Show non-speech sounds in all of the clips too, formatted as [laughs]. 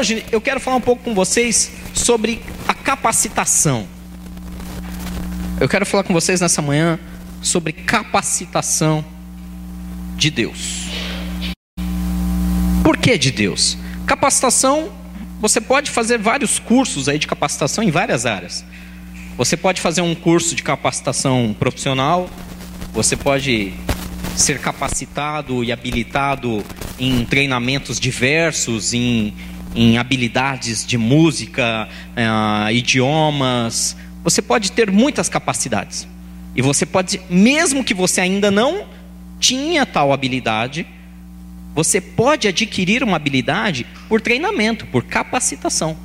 hoje eu quero falar um pouco com vocês sobre a capacitação. Eu quero falar com vocês nessa manhã sobre capacitação de Deus. Por que de Deus? Capacitação, você pode fazer vários cursos aí de capacitação em várias áreas. Você pode fazer um curso de capacitação profissional, você pode ser capacitado e habilitado em treinamentos diversos, em, em habilidades de música, uh, idiomas. Você pode ter muitas capacidades. E você pode, mesmo que você ainda não tinha tal habilidade, você pode adquirir uma habilidade por treinamento, por capacitação.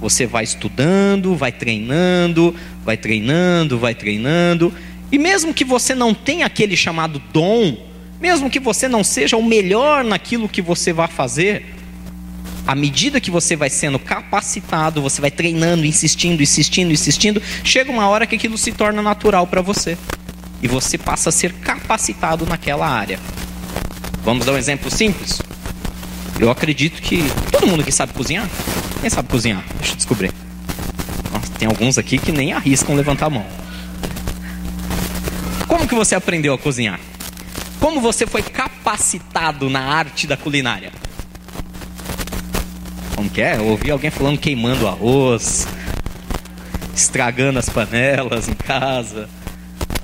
Você vai estudando, vai treinando, vai treinando, vai treinando. E mesmo que você não tenha aquele chamado dom, mesmo que você não seja o melhor naquilo que você vai fazer, à medida que você vai sendo capacitado, você vai treinando, insistindo, insistindo, insistindo, chega uma hora que aquilo se torna natural para você. E você passa a ser capacitado naquela área. Vamos dar um exemplo simples? Eu acredito que todo mundo que sabe cozinhar, quem sabe cozinhar? Deixa eu descobrir. Nossa, tem alguns aqui que nem arriscam levantar a mão. Como que você aprendeu a cozinhar? Como você foi capacitado na arte da culinária? Como que é? Ouvi alguém falando queimando arroz, estragando as panelas em casa.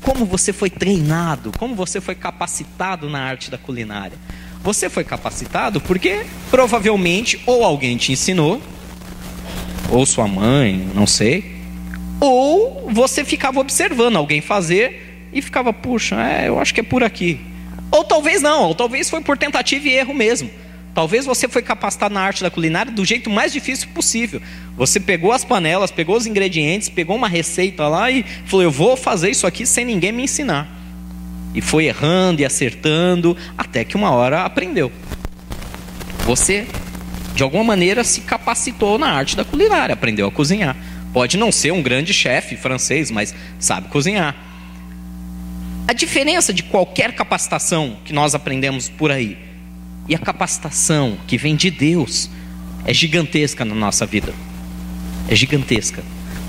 Como você foi treinado? Como você foi capacitado na arte da culinária? Você foi capacitado porque provavelmente ou alguém te ensinou, ou sua mãe, não sei, ou você ficava observando alguém fazer e ficava, puxa, é, eu acho que é por aqui. Ou talvez não, ou talvez foi por tentativa e erro mesmo. Talvez você foi capacitado na arte da culinária do jeito mais difícil possível. Você pegou as panelas, pegou os ingredientes, pegou uma receita lá e falou: Eu vou fazer isso aqui sem ninguém me ensinar. E foi errando e acertando, até que uma hora aprendeu. Você, de alguma maneira, se capacitou na arte da culinária, aprendeu a cozinhar. Pode não ser um grande chefe francês, mas sabe cozinhar. A diferença de qualquer capacitação que nós aprendemos por aí e a capacitação que vem de Deus é gigantesca na nossa vida. É gigantesca.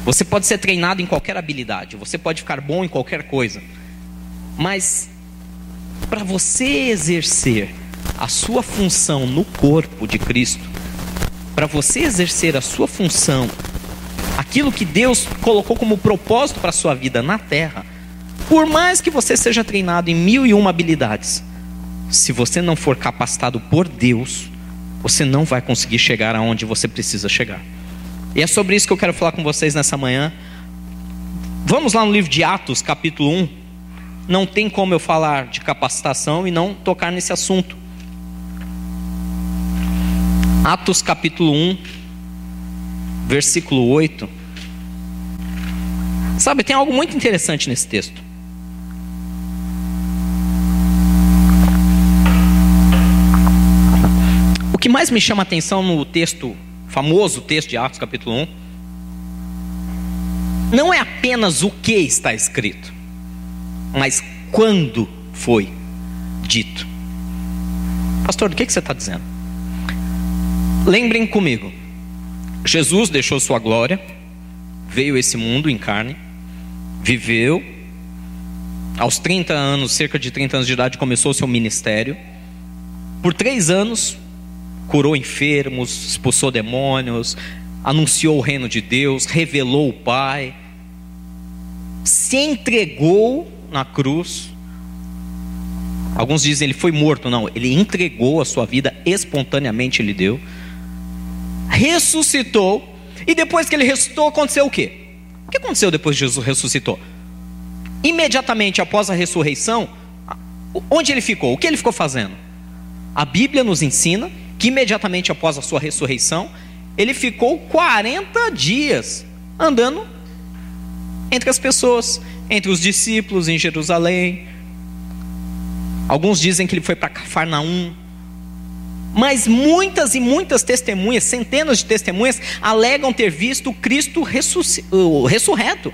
Você pode ser treinado em qualquer habilidade, você pode ficar bom em qualquer coisa. Mas para você exercer a sua função no corpo de Cristo, para você exercer a sua função, aquilo que Deus colocou como propósito para a sua vida na terra, por mais que você seja treinado em mil e uma habilidades, se você não for capacitado por Deus, você não vai conseguir chegar aonde você precisa chegar. E é sobre isso que eu quero falar com vocês nessa manhã. Vamos lá no livro de Atos, capítulo 1. Não tem como eu falar de capacitação e não tocar nesse assunto. Atos, capítulo 1, versículo 8. Sabe, tem algo muito interessante nesse texto. Mais me chama a atenção no texto, famoso texto de Atos, capítulo 1, não é apenas o que está escrito, mas quando foi dito. Pastor, o que, que você está dizendo? Lembrem comigo, Jesus deixou sua glória, veio esse mundo em carne, viveu, aos 30 anos, cerca de 30 anos de idade, começou seu ministério. Por três anos, curou enfermos, expulsou demônios, anunciou o reino de Deus, revelou o Pai, se entregou na cruz. Alguns dizem ele foi morto, não, ele entregou a sua vida espontaneamente, ele deu. Ressuscitou, e depois que ele ressuscitou, aconteceu o quê? O que aconteceu depois de Jesus ressuscitou? Imediatamente após a ressurreição, onde ele ficou? O que ele ficou fazendo? A Bíblia nos ensina que imediatamente após a sua ressurreição, ele ficou 40 dias andando entre as pessoas, entre os discípulos em Jerusalém. Alguns dizem que ele foi para Cafarnaum. Mas muitas e muitas testemunhas, centenas de testemunhas, alegam ter visto Cristo ressurreto.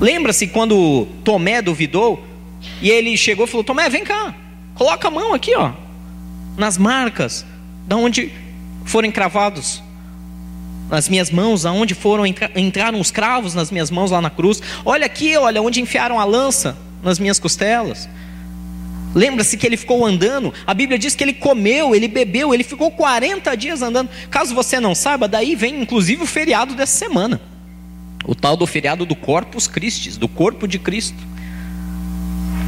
Lembra-se quando Tomé duvidou e ele chegou e falou: Tomé, vem cá, coloca a mão aqui, ó nas marcas, da onde foram encravados nas minhas mãos, aonde foram entra entraram os cravos nas minhas mãos lá na cruz. Olha aqui, olha onde enfiaram a lança nas minhas costelas. Lembra-se que ele ficou andando? A Bíblia diz que ele comeu, ele bebeu, ele ficou 40 dias andando. Caso você não saiba, daí vem inclusive o feriado dessa semana. O tal do feriado do Corpus Christi, do corpo de Cristo.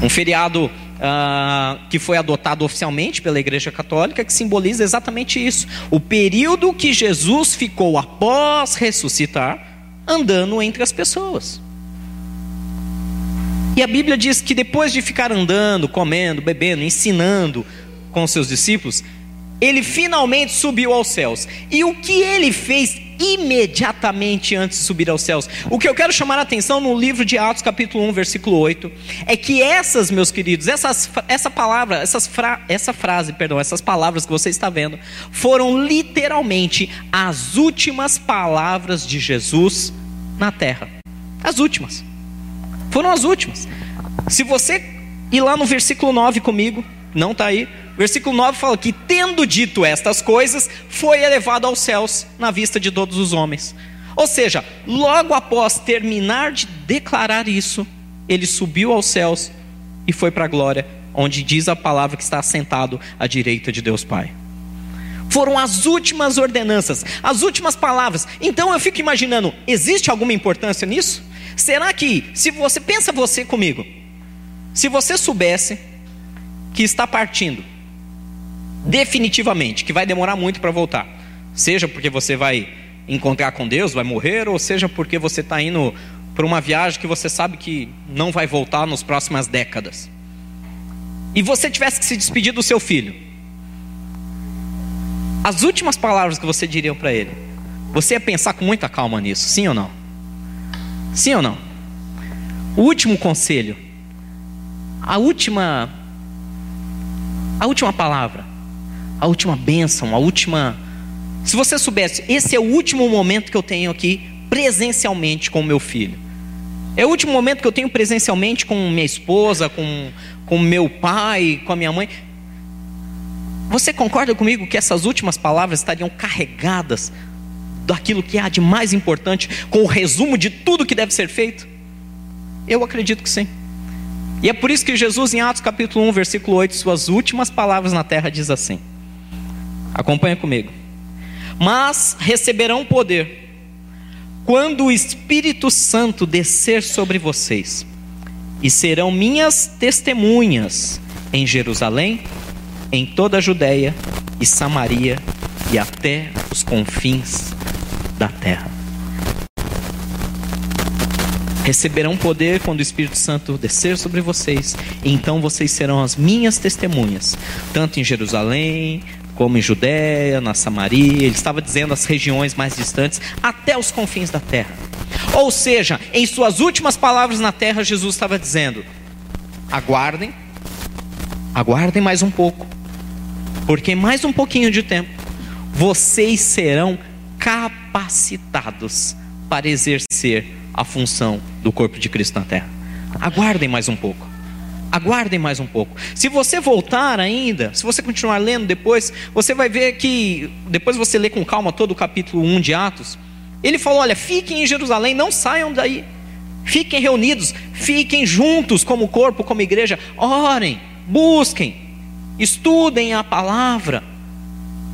Um feriado uh, que foi adotado oficialmente pela Igreja Católica, que simboliza exatamente isso. O período que Jesus ficou após ressuscitar, andando entre as pessoas. E a Bíblia diz que depois de ficar andando, comendo, bebendo, ensinando com seus discípulos, ele finalmente subiu aos céus. E o que ele fez imediatamente antes de subir aos céus? O que eu quero chamar a atenção no livro de Atos, capítulo 1, versículo 8, é que essas, meus queridos, essas, essa palavra, essas fra, essa frase, perdão, essas palavras que você está vendo, foram literalmente as últimas palavras de Jesus na terra. As últimas. Foram as últimas. Se você ir lá no versículo 9 comigo, não está aí. Versículo 9 fala que, tendo dito estas coisas, foi elevado aos céus na vista de todos os homens. Ou seja, logo após terminar de declarar isso, ele subiu aos céus e foi para a glória, onde diz a palavra que está assentado à direita de Deus Pai. Foram as últimas ordenanças, as últimas palavras. Então eu fico imaginando, existe alguma importância nisso? Será que, se você pensa você comigo, se você soubesse que está partindo, definitivamente, que vai demorar muito para voltar, seja porque você vai encontrar com Deus, vai morrer, ou seja porque você está indo para uma viagem que você sabe que não vai voltar nas próximas décadas, e você tivesse que se despedir do seu filho, as últimas palavras que você diria para ele, você ia pensar com muita calma nisso, sim ou não? Sim ou não? O último conselho, a última a última palavra, a última bênção, a última. Se você soubesse, esse é o último momento que eu tenho aqui presencialmente com o meu filho. É o último momento que eu tenho presencialmente com minha esposa, com, com meu pai, com a minha mãe. Você concorda comigo que essas últimas palavras estariam carregadas daquilo que há de mais importante, com o resumo de tudo que deve ser feito? Eu acredito que sim. E é por isso que Jesus, em Atos capítulo 1, versículo 8, suas últimas palavras na terra, diz assim: acompanha comigo. Mas receberão poder quando o Espírito Santo descer sobre vocês, e serão minhas testemunhas em Jerusalém, em toda a Judéia e Samaria e até os confins da terra. Receberão poder quando o Espírito Santo descer sobre vocês, então vocês serão as minhas testemunhas, tanto em Jerusalém, como em Judéia, na Samaria, ele estava dizendo as regiões mais distantes, até os confins da terra. Ou seja, em suas últimas palavras na terra, Jesus estava dizendo: aguardem, aguardem mais um pouco, porque mais um pouquinho de tempo, vocês serão capacitados para exercer a função do corpo de Cristo na terra. Aguardem mais um pouco. Aguardem mais um pouco. Se você voltar ainda, se você continuar lendo depois, você vai ver que, depois você lê com calma todo o capítulo 1 de Atos, ele falou: olha, fiquem em Jerusalém, não saiam daí. Fiquem reunidos, fiquem juntos como corpo, como igreja, orem, busquem, estudem a palavra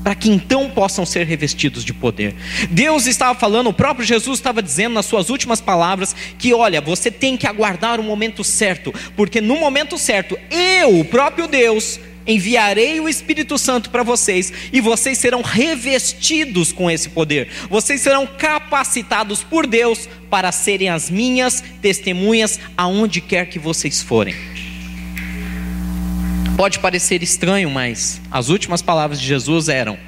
para que então possam ser revestidos de poder. Deus estava falando, o próprio Jesus estava dizendo nas suas últimas palavras que, olha, você tem que aguardar o momento certo, porque no momento certo, eu, o próprio Deus, enviarei o Espírito Santo para vocês e vocês serão revestidos com esse poder. Vocês serão capacitados por Deus para serem as minhas testemunhas aonde quer que vocês forem. Pode parecer estranho, mas as últimas palavras de Jesus eram: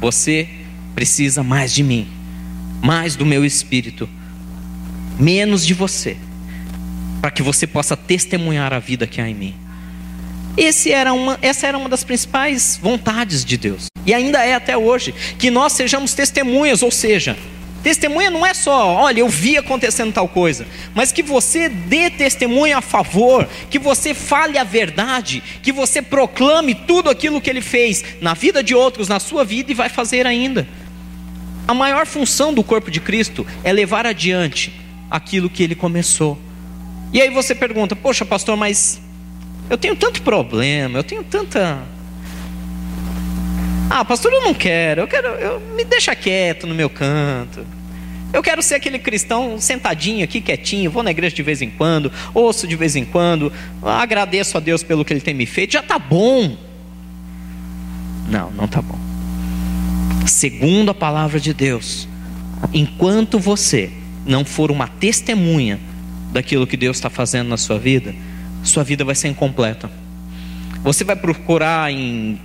Você precisa mais de mim, mais do meu espírito, menos de você, para que você possa testemunhar a vida que há em mim. Era uma, essa era uma das principais vontades de Deus, e ainda é até hoje, que nós sejamos testemunhas, ou seja, Testemunha não é só, olha, eu vi acontecendo tal coisa, mas que você dê testemunho a favor, que você fale a verdade, que você proclame tudo aquilo que ele fez na vida de outros, na sua vida e vai fazer ainda. A maior função do corpo de Cristo é levar adiante aquilo que ele começou. E aí você pergunta: Poxa, pastor, mas eu tenho tanto problema, eu tenho tanta. Ah, pastor, eu não quero, eu quero, eu, me deixa quieto no meu canto. Eu quero ser aquele cristão sentadinho aqui, quietinho, vou na igreja de vez em quando, ouço de vez em quando, agradeço a Deus pelo que Ele tem me feito, já está bom. Não, não está bom. Segundo a palavra de Deus, enquanto você não for uma testemunha daquilo que Deus está fazendo na sua vida, sua vida vai ser incompleta. Você vai procurar em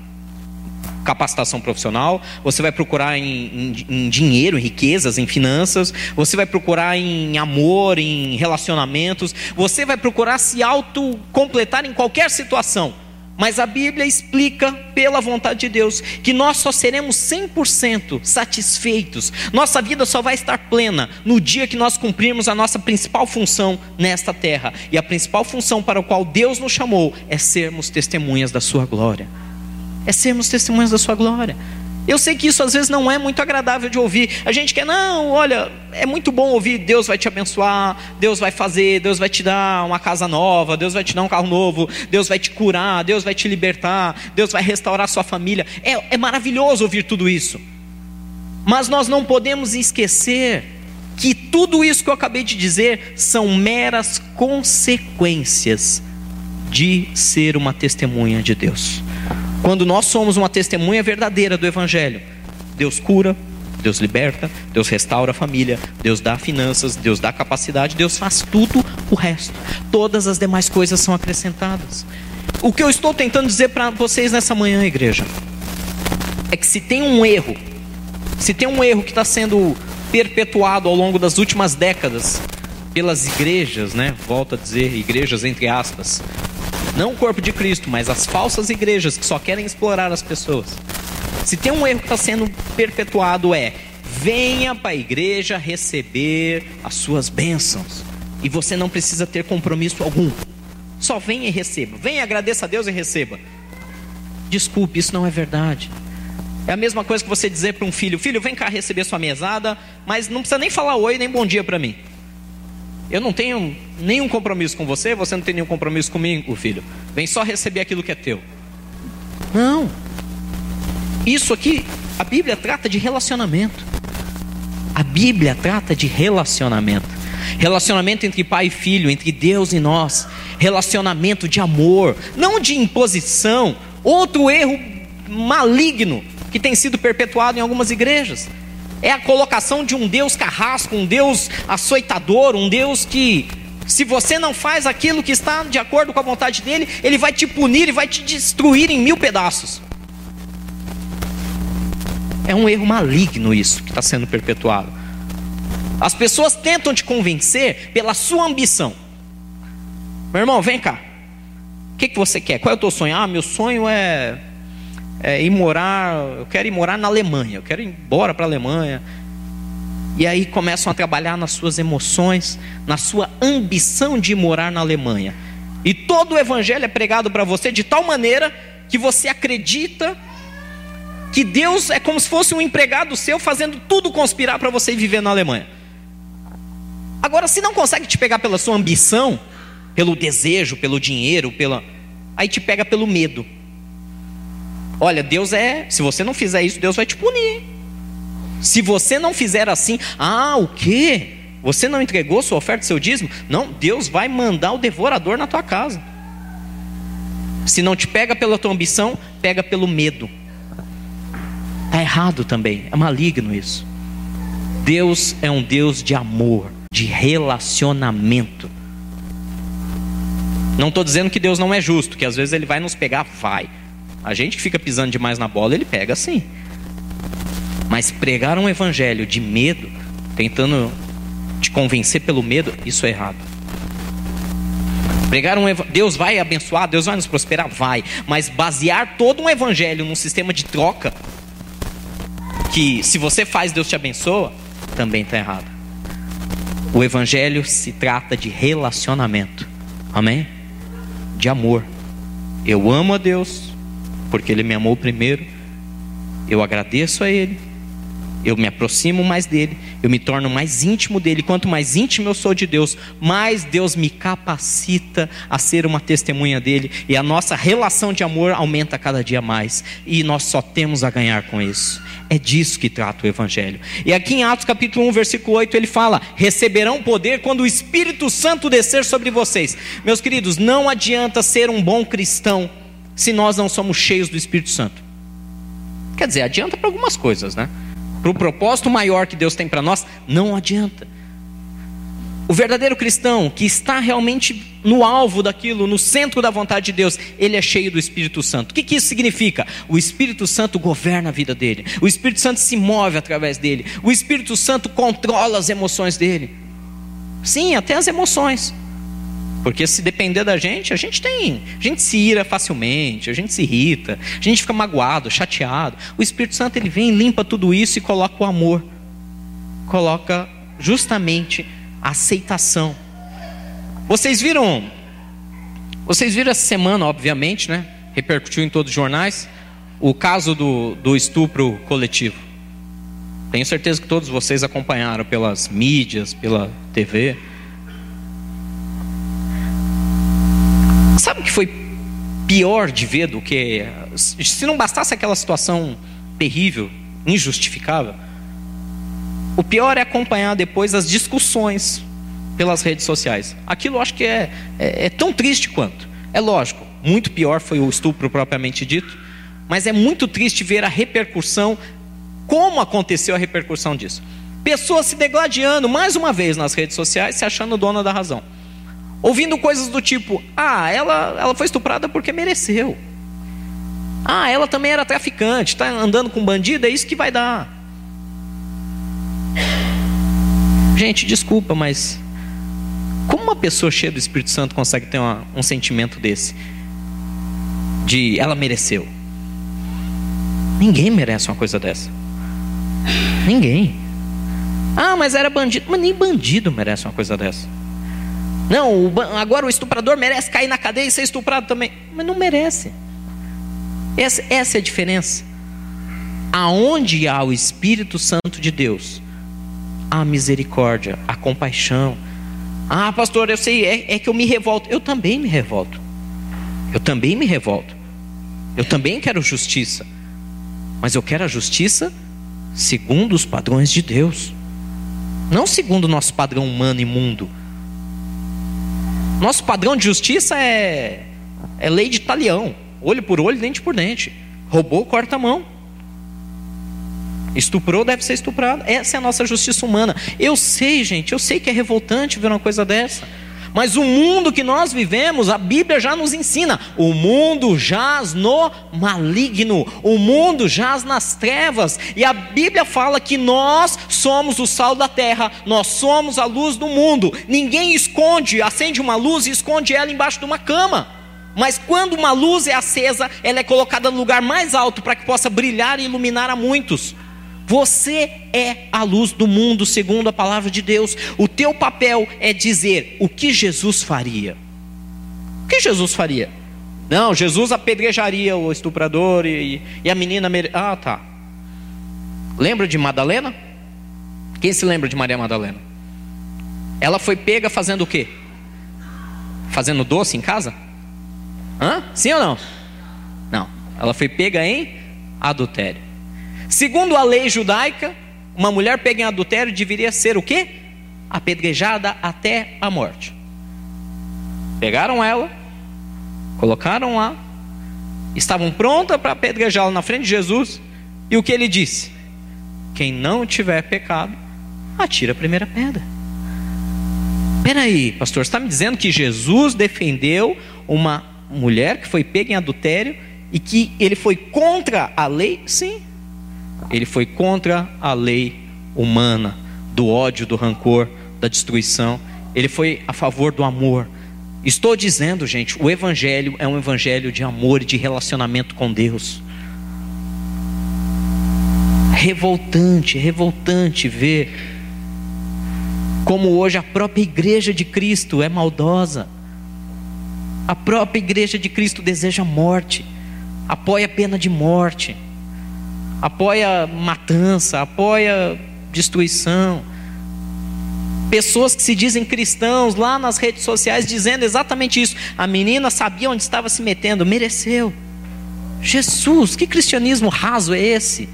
capacitação profissional, você vai procurar em, em, em, dinheiro, em riquezas, em finanças, você vai procurar em amor, em relacionamentos, você vai procurar se autocompletar em qualquer situação. Mas a Bíblia explica, pela vontade de Deus, que nós só seremos 100% satisfeitos, nossa vida só vai estar plena no dia que nós cumprirmos a nossa principal função nesta terra. E a principal função para a qual Deus nos chamou é sermos testemunhas da Sua glória. É sermos testemunhas da Sua glória. Eu sei que isso às vezes não é muito agradável de ouvir. A gente quer, não, olha, é muito bom ouvir, Deus vai te abençoar, Deus vai fazer, Deus vai te dar uma casa nova, Deus vai te dar um carro novo, Deus vai te curar, Deus vai te libertar, Deus vai restaurar sua família. É, é maravilhoso ouvir tudo isso. Mas nós não podemos esquecer que tudo isso que eu acabei de dizer são meras consequências de ser uma testemunha de Deus. Quando nós somos uma testemunha verdadeira do Evangelho, Deus cura, Deus liberta, Deus restaura a família, Deus dá finanças, Deus dá capacidade, Deus faz tudo o resto. Todas as demais coisas são acrescentadas. O que eu estou tentando dizer para vocês nessa manhã, igreja, é que se tem um erro, se tem um erro que está sendo perpetuado ao longo das últimas décadas pelas igrejas, né? Volto a dizer, igrejas entre aspas, não o corpo de Cristo, mas as falsas igrejas que só querem explorar as pessoas. Se tem um erro que está sendo perpetuado é venha para a igreja receber as suas bênçãos. E você não precisa ter compromisso algum. Só venha e receba. Venha, agradeça a Deus e receba. Desculpe, isso não é verdade. É a mesma coisa que você dizer para um filho: Filho, vem cá receber sua mesada, mas não precisa nem falar oi nem bom dia para mim. Eu não tenho nenhum compromisso com você, você não tem nenhum compromisso comigo, filho. Vem só receber aquilo que é teu. Não. Isso aqui, a Bíblia trata de relacionamento. A Bíblia trata de relacionamento. Relacionamento entre pai e filho, entre Deus e nós. Relacionamento de amor, não de imposição. Outro erro maligno que tem sido perpetuado em algumas igrejas é a colocação de um Deus carrasco, um Deus açoitador, um Deus que, se você não faz aquilo que está de acordo com a vontade dele, ele vai te punir e vai te destruir em mil pedaços. É um erro maligno isso que está sendo perpetuado. As pessoas tentam te convencer pela sua ambição. Meu irmão, vem cá. O que, que você quer? Qual é o teu sonho? Ah, meu sonho é é, ir morar, eu quero ir morar na Alemanha, eu quero ir embora para a Alemanha. E aí começam a trabalhar nas suas emoções, na sua ambição de morar na Alemanha. E todo o evangelho é pregado para você de tal maneira que você acredita que Deus é como se fosse um empregado seu fazendo tudo conspirar para você viver na Alemanha. Agora, se não consegue te pegar pela sua ambição, pelo desejo, pelo dinheiro, pela aí te pega pelo medo. Olha, Deus é, se você não fizer isso, Deus vai te punir. Se você não fizer assim, ah, o quê? Você não entregou sua oferta, seu dízimo? Não, Deus vai mandar o devorador na tua casa. Se não te pega pela tua ambição, pega pelo medo. Está errado também, é maligno isso. Deus é um Deus de amor, de relacionamento. Não estou dizendo que Deus não é justo, que às vezes Ele vai nos pegar, vai. A gente que fica pisando demais na bola, ele pega sim. Mas pregar um evangelho de medo, tentando te convencer pelo medo, isso é errado. Pregar um Deus vai abençoar, Deus vai nos prosperar, vai. Mas basear todo um evangelho num sistema de troca, que se você faz, Deus te abençoa, também está errada. O Evangelho se trata de relacionamento, amém? De amor. Eu amo a Deus, porque Ele me amou primeiro, eu agradeço a Ele, eu me aproximo mais dele, eu me torno mais íntimo dele. Quanto mais íntimo eu sou de Deus, mais Deus me capacita a ser uma testemunha dele, e a nossa relação de amor aumenta cada dia mais, e nós só temos a ganhar com isso. É disso que trata o Evangelho. E aqui em Atos capítulo 1, versículo 8, ele fala: Receberão poder quando o Espírito Santo descer sobre vocês. Meus queridos, não adianta ser um bom cristão se nós não somos cheios do Espírito Santo. Quer dizer, adianta para algumas coisas, né? para o propósito maior que Deus tem para nós, não adianta. O verdadeiro cristão que está realmente no alvo daquilo, no centro da vontade de Deus, ele é cheio do Espírito Santo. O que, que isso significa? O Espírito Santo governa a vida dele, o Espírito Santo se move através dele, o Espírito Santo controla as emoções dele. Sim, até as emoções. Porque se depender da gente, a gente tem, a gente se ira facilmente, a gente se irrita, a gente fica magoado, chateado. O Espírito Santo ele vem, limpa tudo isso e coloca o amor. Coloca justamente a aceitação. Vocês viram? Vocês viram essa semana, obviamente, né? Repercutiu em todos os jornais o caso do, do estupro coletivo. Tenho certeza que todos vocês acompanharam pelas mídias, pela TV. Sabe o que foi pior de ver do que. Se não bastasse aquela situação terrível, injustificável, o pior é acompanhar depois as discussões pelas redes sociais. Aquilo eu acho que é, é, é tão triste quanto. É lógico, muito pior foi o estupro propriamente dito, mas é muito triste ver a repercussão, como aconteceu a repercussão disso. Pessoas se degladiando mais uma vez nas redes sociais, se achando dona da razão ouvindo coisas do tipo: ah, ela, ela foi estuprada porque mereceu. Ah, ela também era traficante, está andando com bandido, é isso que vai dar. Gente, desculpa, mas como uma pessoa cheia do Espírito Santo consegue ter uma, um sentimento desse? De ela mereceu. Ninguém merece uma coisa dessa. Ninguém. Ah, mas era bandido. Mas nem bandido merece uma coisa dessa. Não, agora o estuprador merece cair na cadeia e ser estuprado também. Mas não merece. Essa, essa é a diferença. Aonde há o Espírito Santo de Deus, há a misericórdia, a compaixão. Ah, pastor, eu sei, é, é que eu me revolto. Eu também me revolto. Eu também me revolto. Eu também quero justiça. Mas eu quero a justiça segundo os padrões de Deus. Não segundo o nosso padrão humano e mundo nosso padrão de justiça é, é lei de talião: olho por olho, dente por dente. Roubou, corta a mão. Estuprou, deve ser estuprado. Essa é a nossa justiça humana. Eu sei, gente, eu sei que é revoltante ver uma coisa dessa. Mas o mundo que nós vivemos, a Bíblia já nos ensina: o mundo jaz no maligno, o mundo jaz nas trevas, e a Bíblia fala que nós somos o sal da terra, nós somos a luz do mundo. Ninguém esconde, acende uma luz e esconde ela embaixo de uma cama. Mas quando uma luz é acesa, ela é colocada no lugar mais alto para que possa brilhar e iluminar a muitos. Você é a luz do mundo, segundo a palavra de Deus. O teu papel é dizer o que Jesus faria. O que Jesus faria? Não, Jesus apedrejaria o estuprador e, e a menina. Ah, tá. Lembra de Madalena? Quem se lembra de Maria Madalena? Ela foi pega fazendo o quê? Fazendo doce em casa? Hã? Sim ou não? Não. Ela foi pega em adultério. Segundo a lei judaica, uma mulher pega em adultério deveria ser o quê? Apedrejada até a morte. Pegaram ela, colocaram lá, estavam prontas para apedrejá-la na frente de Jesus, e o que ele disse? Quem não tiver pecado, atira a primeira pedra. Peraí, pastor, você está me dizendo que Jesus defendeu uma mulher que foi pega em adultério e que ele foi contra a lei? Sim. Ele foi contra a lei humana, do ódio, do rancor, da destruição. Ele foi a favor do amor. Estou dizendo, gente, o Evangelho é um Evangelho de amor e de relacionamento com Deus. Revoltante, revoltante ver Como hoje a própria igreja de Cristo é maldosa. A própria igreja de Cristo deseja morte, apoia a pena de morte, apoia matança, apoia destruição. Pessoas que se dizem cristãos lá nas redes sociais dizendo exatamente isso. A menina sabia onde estava se metendo, mereceu. Jesus, que cristianismo raso é esse?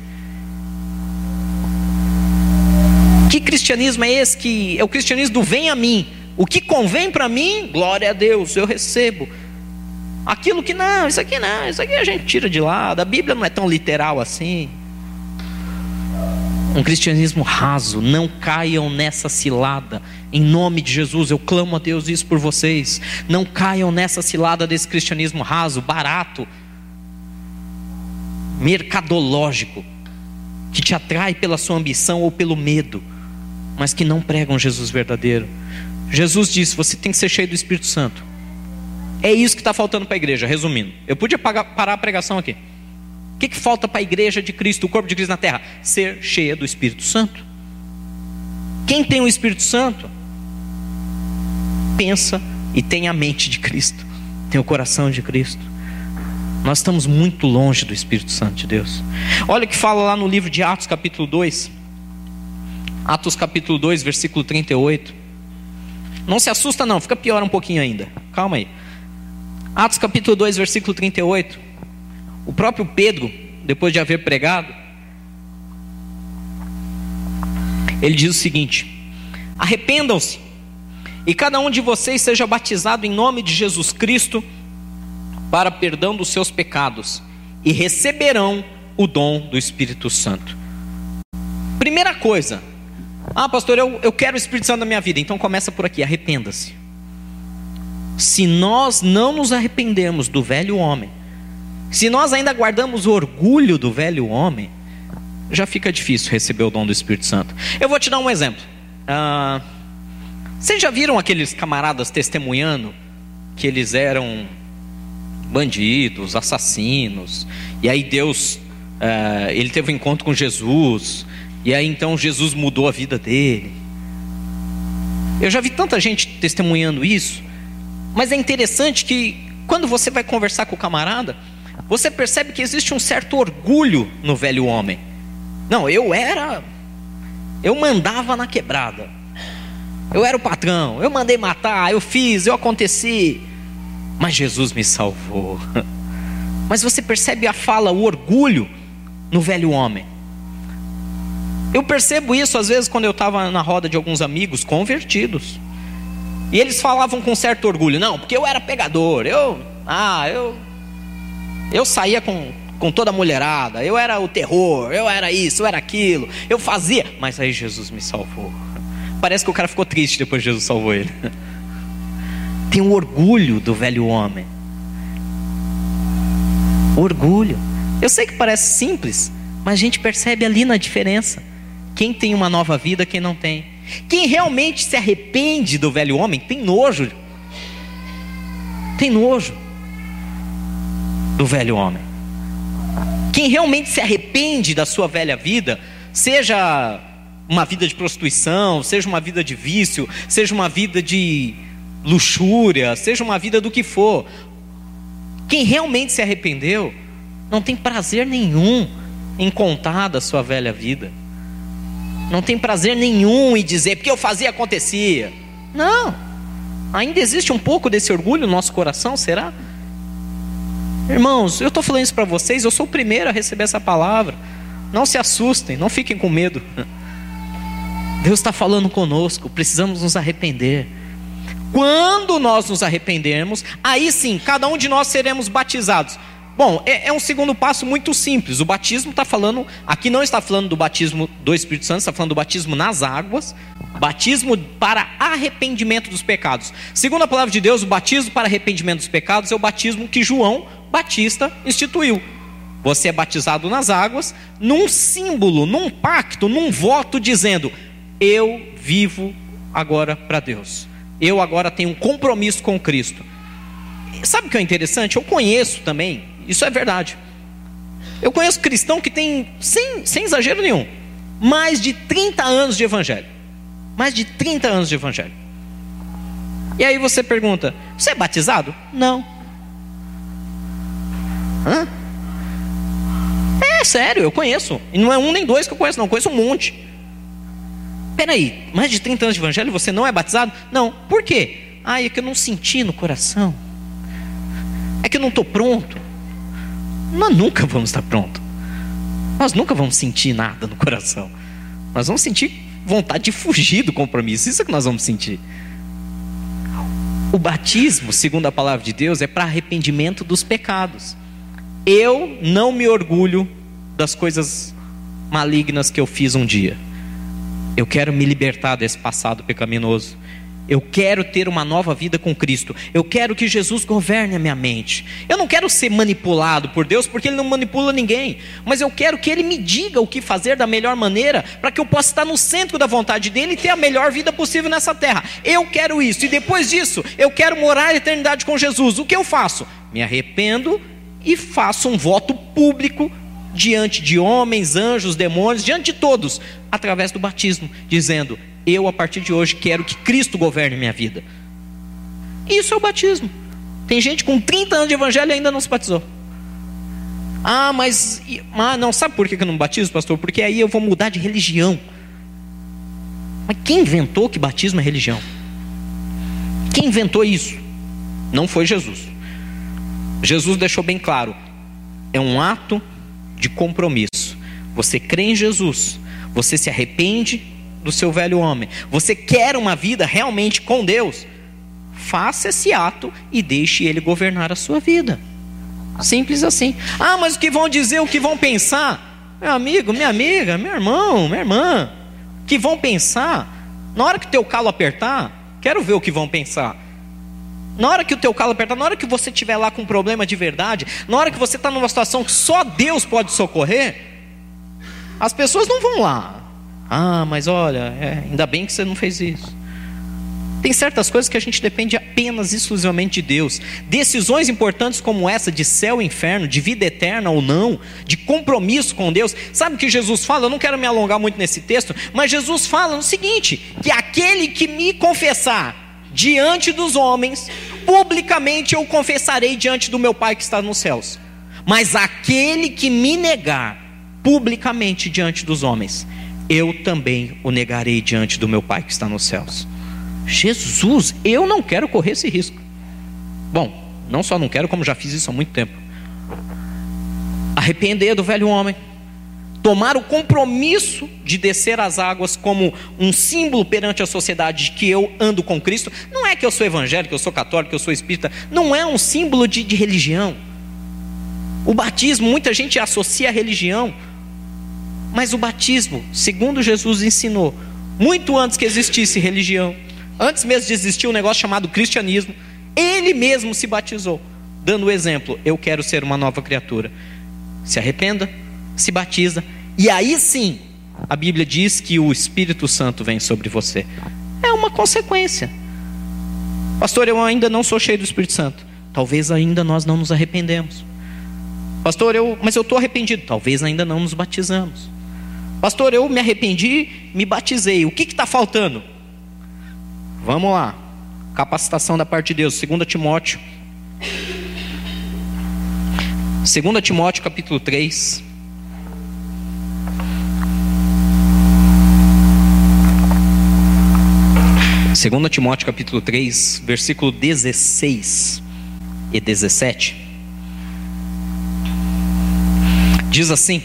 Que cristianismo é esse que é o cristianismo do vem a mim? O que convém para mim, glória a Deus, eu recebo. Aquilo que não, isso aqui não, isso aqui a gente tira de lado. A Bíblia não é tão literal assim. Um cristianismo raso, não caiam nessa cilada. Em nome de Jesus, eu clamo a Deus isso por vocês. Não caiam nessa cilada desse cristianismo raso, barato, mercadológico, que te atrai pela sua ambição ou pelo medo mas que não pregam Jesus verdadeiro. Jesus disse: você tem que ser cheio do Espírito Santo. É isso que está faltando para a igreja, resumindo. Eu podia parar a pregação aqui. Que, que falta para a igreja de Cristo, o corpo de Cristo na terra? Ser cheia do Espírito Santo. Quem tem o Espírito Santo, pensa e tem a mente de Cristo, tem o coração de Cristo. Nós estamos muito longe do Espírito Santo de Deus. Olha o que fala lá no livro de Atos, capítulo 2. Atos capítulo 2, versículo 38. Não se assusta, não, fica pior um pouquinho ainda. Calma aí. Atos capítulo 2, versículo 38. O próprio Pedro, depois de haver pregado, ele diz o seguinte: Arrependam-se, e cada um de vocês seja batizado em nome de Jesus Cristo, para perdão dos seus pecados, e receberão o dom do Espírito Santo. Primeira coisa, ah, pastor, eu, eu quero o Espírito Santo na minha vida. Então começa por aqui, arrependa-se. Se nós não nos arrependemos do velho homem, se nós ainda guardamos o orgulho do velho homem, já fica difícil receber o dom do Espírito Santo. Eu vou te dar um exemplo. Ah, vocês já viram aqueles camaradas testemunhando que eles eram bandidos, assassinos, e aí Deus, ah, ele teve um encontro com Jesus, e aí então Jesus mudou a vida dele. Eu já vi tanta gente testemunhando isso, mas é interessante que quando você vai conversar com o camarada, você percebe que existe um certo orgulho no velho homem. Não, eu era, eu mandava na quebrada. Eu era o patrão, eu mandei matar, eu fiz, eu aconteci. Mas Jesus me salvou. [laughs] Mas você percebe a fala, o orgulho no velho homem. Eu percebo isso às vezes quando eu estava na roda de alguns amigos convertidos. E eles falavam com certo orgulho, não, porque eu era pegador, eu, ah, eu, eu saía com, com toda a mulherada, eu era o terror, eu era isso, eu era aquilo, eu fazia, mas aí Jesus me salvou. Parece que o cara ficou triste depois que Jesus salvou ele. [laughs] Tem um orgulho do velho homem. Orgulho. Eu sei que parece simples, mas a gente percebe ali na diferença. Quem tem uma nova vida, quem não tem. Quem realmente se arrepende do velho homem tem nojo. Tem nojo do velho homem. Quem realmente se arrepende da sua velha vida, seja uma vida de prostituição, seja uma vida de vício, seja uma vida de luxúria, seja uma vida do que for. Quem realmente se arrependeu, não tem prazer nenhum em contar da sua velha vida não tem prazer nenhum em dizer, porque eu fazia acontecia. Não, ainda existe um pouco desse orgulho no nosso coração, será? Irmãos, eu estou falando isso para vocês, eu sou o primeiro a receber essa palavra. Não se assustem, não fiquem com medo. Deus está falando conosco, precisamos nos arrepender. Quando nós nos arrependermos, aí sim, cada um de nós seremos batizados. Bom, é, é, um segundo passo muito simples. O batismo está falando, aqui não está falando do batismo do Espírito Santo, está falando do batismo nas águas, batismo para arrependimento dos pecados. Segundo a palavra de Deus, o batismo para arrependimento dos pecados é o batismo que João Batista instituiu. Você é batizado nas águas, num símbolo, num pacto, num voto, dizendo: Eu vivo agora para Deus. Eu agora tenho um compromisso com Cristo. Sabe o que é interessante? Eu conheço também isso é verdade. Eu conheço cristão que tem, sem, sem exagero nenhum, mais de 30 anos de evangelho. Mais de 30 anos de evangelho. E aí você pergunta: Você é batizado? Não. Hã? É sério, eu conheço. E não é um nem dois que eu conheço, não. Eu conheço um monte. Peraí, mais de 30 anos de evangelho e você não é batizado? Não. Por quê? Ah, é que eu não senti no coração. É que eu não estou pronto. Nós nunca vamos estar pronto. Nós nunca vamos sentir nada no coração. Nós vamos sentir vontade de fugir do compromisso. Isso é que nós vamos sentir. O batismo, segundo a palavra de Deus, é para arrependimento dos pecados. Eu não me orgulho das coisas malignas que eu fiz um dia. Eu quero me libertar desse passado pecaminoso. Eu quero ter uma nova vida com Cristo. Eu quero que Jesus governe a minha mente. Eu não quero ser manipulado por Deus, porque Ele não manipula ninguém. Mas eu quero que Ele me diga o que fazer da melhor maneira, para que eu possa estar no centro da vontade dEle e ter a melhor vida possível nessa terra. Eu quero isso. E depois disso, eu quero morar a eternidade com Jesus. O que eu faço? Me arrependo e faço um voto público diante de homens, anjos, demônios, diante de todos, através do batismo, dizendo: eu, a partir de hoje, quero que Cristo governe minha vida. Isso é o batismo. Tem gente com 30 anos de evangelho e ainda não se batizou. Ah, mas ah, não, sabe por que eu não batizo, pastor? Porque aí eu vou mudar de religião. Mas quem inventou que batismo é religião? Quem inventou isso? Não foi Jesus. Jesus deixou bem claro: é um ato de compromisso. Você crê em Jesus, você se arrepende do seu velho homem, você quer uma vida realmente com Deus, faça esse ato e deixe Ele governar a sua vida. Simples assim. Ah, mas o que vão dizer, o que vão pensar? Meu amigo, minha amiga, meu irmão, minha irmã, o que vão pensar? Na hora que teu calo apertar, quero ver o que vão pensar. Na hora que o teu calo apertar, na hora que você estiver lá com um problema de verdade, na hora que você está numa situação que só Deus pode socorrer, as pessoas não vão lá. Ah, mas olha, é, ainda bem que você não fez isso. Tem certas coisas que a gente depende apenas exclusivamente de Deus. Decisões importantes como essa de céu e inferno, de vida eterna ou não, de compromisso com Deus. Sabe o que Jesus fala? Eu não quero me alongar muito nesse texto, mas Jesus fala no seguinte: que aquele que me confessar diante dos homens, publicamente eu confessarei diante do meu Pai que está nos céus. Mas aquele que me negar publicamente diante dos homens, eu também o negarei diante do meu Pai que está nos céus. Jesus, eu não quero correr esse risco. Bom, não só não quero, como já fiz isso há muito tempo. Arrepender do velho homem, tomar o compromisso de descer as águas como um símbolo perante a sociedade de que eu ando com Cristo. Não é que eu sou evangélico, eu sou católico, eu sou espírita. Não é um símbolo de, de religião. O batismo, muita gente associa a religião. Mas o batismo, segundo Jesus ensinou, muito antes que existisse religião, antes mesmo de existir um negócio chamado cristianismo, ele mesmo se batizou, dando o exemplo: eu quero ser uma nova criatura. Se arrependa, se batiza, e aí sim, a Bíblia diz que o Espírito Santo vem sobre você. É uma consequência. Pastor, eu ainda não sou cheio do Espírito Santo. Talvez ainda nós não nos arrependemos. Pastor, eu, mas eu estou arrependido. Talvez ainda não nos batizamos. Pastor, eu me arrependi, me batizei. O que está faltando? Vamos lá. Capacitação da parte de Deus. 2 Timóteo. 2 Timóteo capítulo 3. Segunda Timóteo capítulo 3, versículo 16 e 17. Diz assim: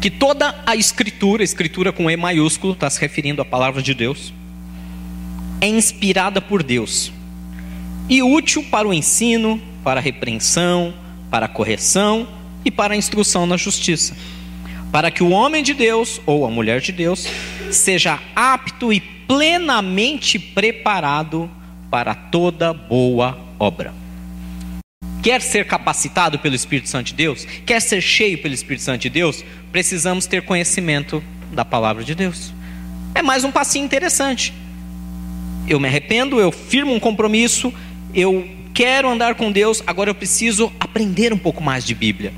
que toda a escritura, escritura com E maiúsculo, está se referindo à palavra de Deus, é inspirada por Deus e útil para o ensino, para a repreensão, para a correção e para a instrução na justiça, para que o homem de Deus ou a mulher de Deus seja apto e plenamente preparado para toda boa obra quer ser capacitado pelo Espírito Santo de Deus, quer ser cheio pelo Espírito Santo de Deus, precisamos ter conhecimento da palavra de Deus. É mais um passinho interessante. Eu me arrependo, eu firmo um compromisso, eu quero andar com Deus, agora eu preciso aprender um pouco mais de Bíblia.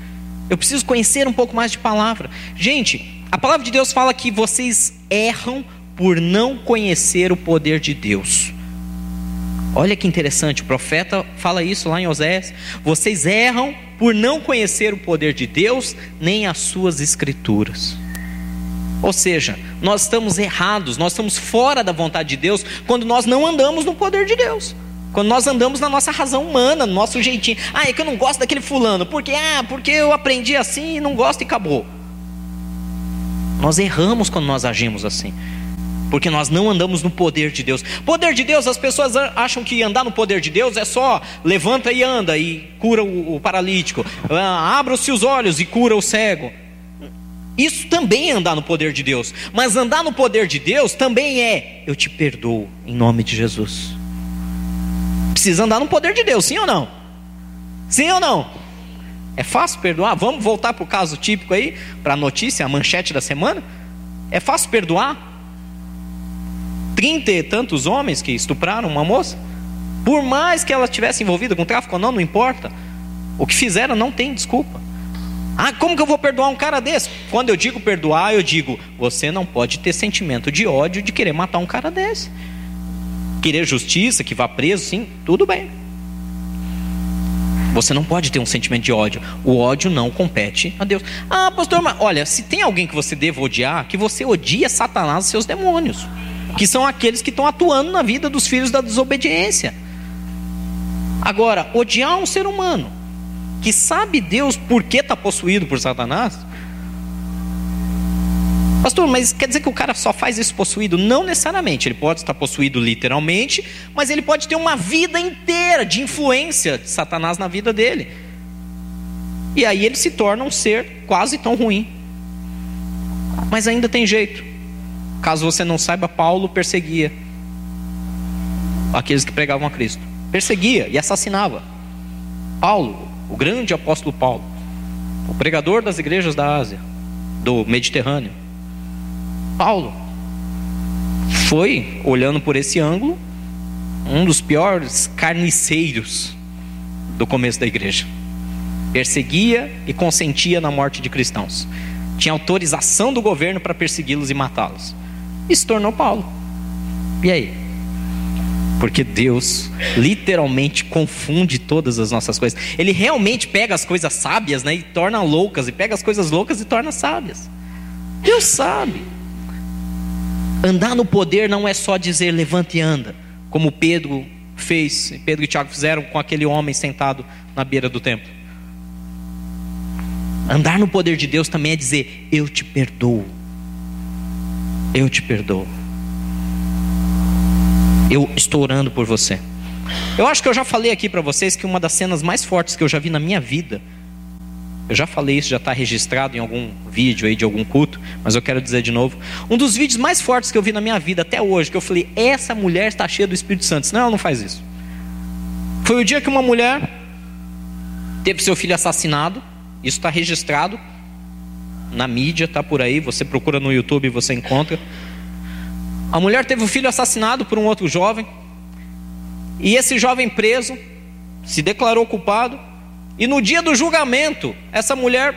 Eu preciso conhecer um pouco mais de palavra. Gente, a palavra de Deus fala que vocês erram por não conhecer o poder de Deus. Olha que interessante, o profeta fala isso lá em Oséias. Vocês erram por não conhecer o poder de Deus, nem as suas escrituras. Ou seja, nós estamos errados, nós estamos fora da vontade de Deus quando nós não andamos no poder de Deus. Quando nós andamos na nossa razão humana, no nosso jeitinho. Ah, é que eu não gosto daquele fulano. Porque ah, porque eu aprendi assim e não gosto e acabou. Nós erramos quando nós agimos assim porque nós não andamos no poder de Deus. Poder de Deus, as pessoas acham que andar no poder de Deus é só levanta e anda e cura o, o paralítico, ah, abra-se os olhos e cura o cego. Isso também é andar no poder de Deus, mas andar no poder de Deus também é eu te perdoo em nome de Jesus. Precisa andar no poder de Deus, sim ou não? Sim ou não? É fácil perdoar? Vamos voltar para o caso típico aí, para a notícia, a manchete da semana. É fácil perdoar? Trinta e tantos homens que estupraram uma moça, por mais que ela tivesse envolvida com tráfico ou não, não importa. O que fizeram não tem desculpa. Ah, como que eu vou perdoar um cara desse? Quando eu digo perdoar, eu digo: você não pode ter sentimento de ódio de querer matar um cara desse. Querer justiça, que vá preso, sim, tudo bem. Você não pode ter um sentimento de ódio. O ódio não compete a Deus. Ah, pastor, mas olha, se tem alguém que você deva odiar, que você odia Satanás e seus demônios que são aqueles que estão atuando na vida dos filhos da desobediência. Agora, odiar um ser humano que sabe Deus por que está possuído por Satanás. Pastor, mas quer dizer que o cara só faz isso possuído? Não necessariamente. Ele pode estar possuído literalmente, mas ele pode ter uma vida inteira de influência de Satanás na vida dele. E aí ele se torna um ser quase tão ruim. Mas ainda tem jeito. Caso você não saiba, Paulo perseguia aqueles que pregavam a Cristo. Perseguia e assassinava. Paulo, o grande apóstolo Paulo, o pregador das igrejas da Ásia, do Mediterrâneo. Paulo foi, olhando por esse ângulo, um dos piores carniceiros do começo da igreja. Perseguia e consentia na morte de cristãos. Tinha autorização do governo para persegui-los e matá-los e se tornou Paulo. E aí? Porque Deus literalmente confunde todas as nossas coisas. Ele realmente pega as coisas sábias né, e torna loucas, e pega as coisas loucas e torna sábias. Deus sabe. Andar no poder não é só dizer levante e anda, como Pedro fez, Pedro e Tiago fizeram com aquele homem sentado na beira do templo. Andar no poder de Deus também é dizer: Eu te perdoo eu te perdoo. Eu estou orando por você. Eu acho que eu já falei aqui para vocês que uma das cenas mais fortes que eu já vi na minha vida, eu já falei isso, já está registrado em algum vídeo aí de algum culto, mas eu quero dizer de novo. Um dos vídeos mais fortes que eu vi na minha vida até hoje, que eu falei, essa mulher está cheia do Espírito Santo, senão ela não faz isso. Foi o dia que uma mulher teve seu filho assassinado, isso está registrado, na mídia, tá por aí, você procura no YouTube e você encontra. A mulher teve um filho assassinado por um outro jovem, e esse jovem preso se declarou culpado, e no dia do julgamento, essa mulher,